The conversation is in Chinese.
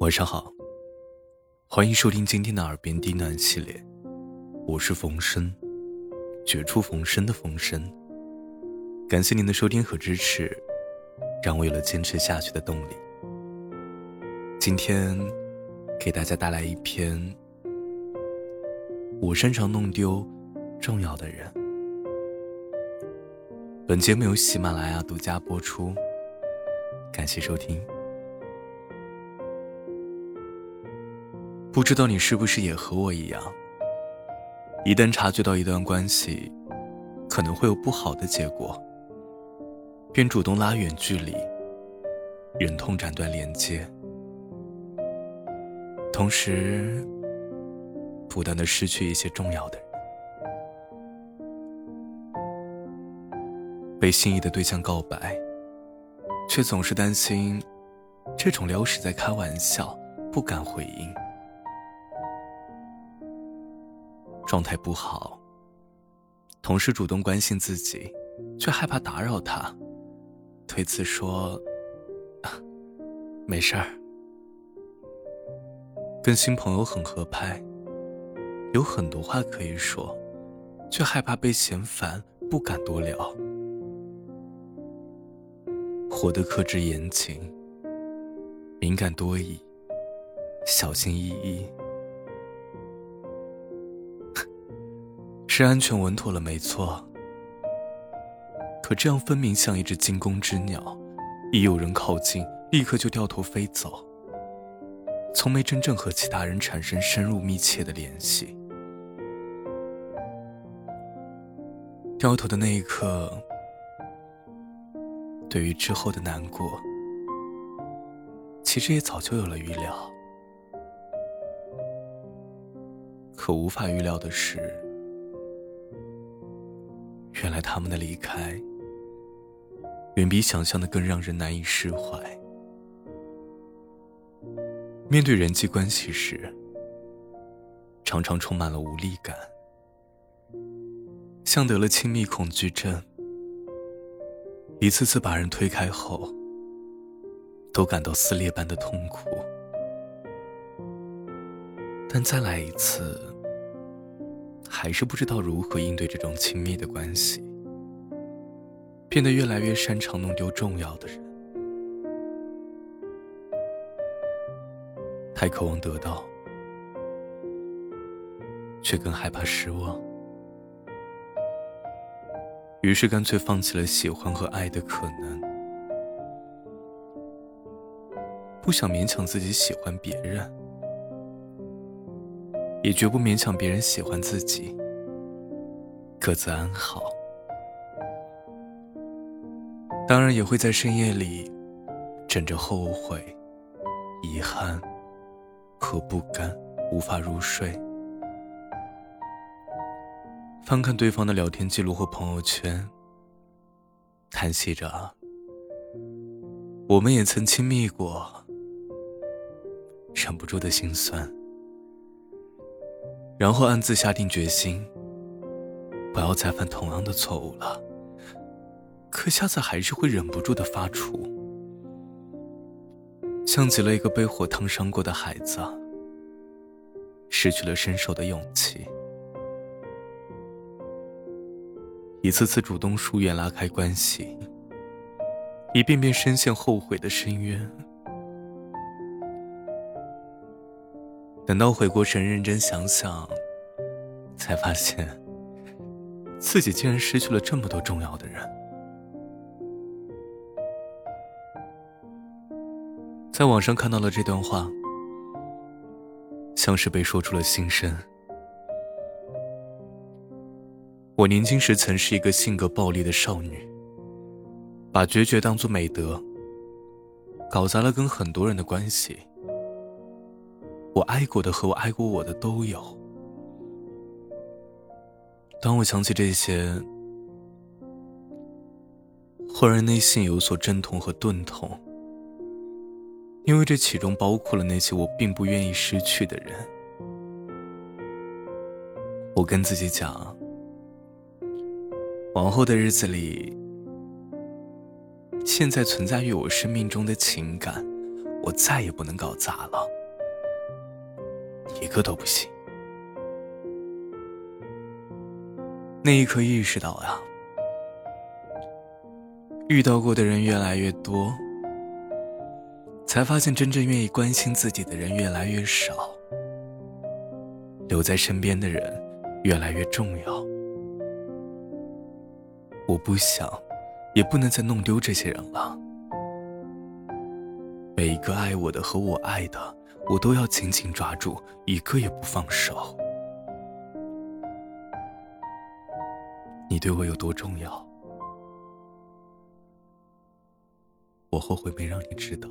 晚上好，欢迎收听今天的耳边低喃系列，我是冯生，绝处逢生的冯生。感谢您的收听和支持，让我有了坚持下去的动力。今天给大家带来一篇：我擅长弄丢重要的人。本节目由喜马拉雅独家播出，感谢收听。不知道你是不是也和我一样，一旦察觉到一段关系可能会有不好的结果，便主动拉远距离，忍痛斩断连接，同时不断的失去一些重要的人。被心仪的对象告白，却总是担心这种撩是在开玩笑，不敢回应。状态不好，同事主动关心自己，却害怕打扰他，推辞说：“没事儿。”跟新朋友很合拍，有很多话可以说，却害怕被嫌烦，不敢多聊，活得克制言情，敏感多疑，小心翼翼。是安全稳妥了，没错。可这样分明像一只惊弓之鸟，一有人靠近，立刻就掉头飞走，从没真正和其他人产生深入密切的联系。掉头的那一刻，对于之后的难过，其实也早就有了预料。可无法预料的是。原来他们的离开，远比想象的更让人难以释怀。面对人际关系时，常常充满了无力感，像得了亲密恐惧症，一次次把人推开后，都感到撕裂般的痛苦。但再来一次。还是不知道如何应对这种亲密的关系，变得越来越擅长弄丢重要的人。太渴望得到，却更害怕失望，于是干脆放弃了喜欢和爱的可能。不想勉强自己喜欢别人。也绝不勉强别人喜欢自己，各自安好。当然也会在深夜里，枕着后悔、遗憾和不甘，无法入睡。翻看对方的聊天记录或朋友圈，叹息着：我们也曾亲密过，忍不住的心酸。然后暗自下定决心，不要再犯同样的错误了。可下次还是会忍不住的发怵，像极了一个被火烫伤过的孩子，失去了伸手的勇气，一次次主动疏远、拉开关系，一遍遍深陷后悔的深渊。等到回过神，认真想想，才发现自己竟然失去了这么多重要的人。在网上看到了这段话，像是被说出了心声。我年轻时曾是一个性格暴戾的少女，把决绝当作美德，搞砸了跟很多人的关系。我爱过的和我爱过我的都有。当我想起这些，忽然内心有所阵痛和钝痛，因为这其中包括了那些我并不愿意失去的人。我跟自己讲，往后的日子里，现在存在于我生命中的情感。我再也不能搞砸了，一个都不行。那一刻意识到呀，遇到过的人越来越多，才发现真正愿意关心自己的人越来越少，留在身边的人越来越重要。我不想，也不能再弄丢这些人了。每一个爱我的和我爱的，我都要紧紧抓住，一个也不放手。你对我有多重要？我后悔没让你知道。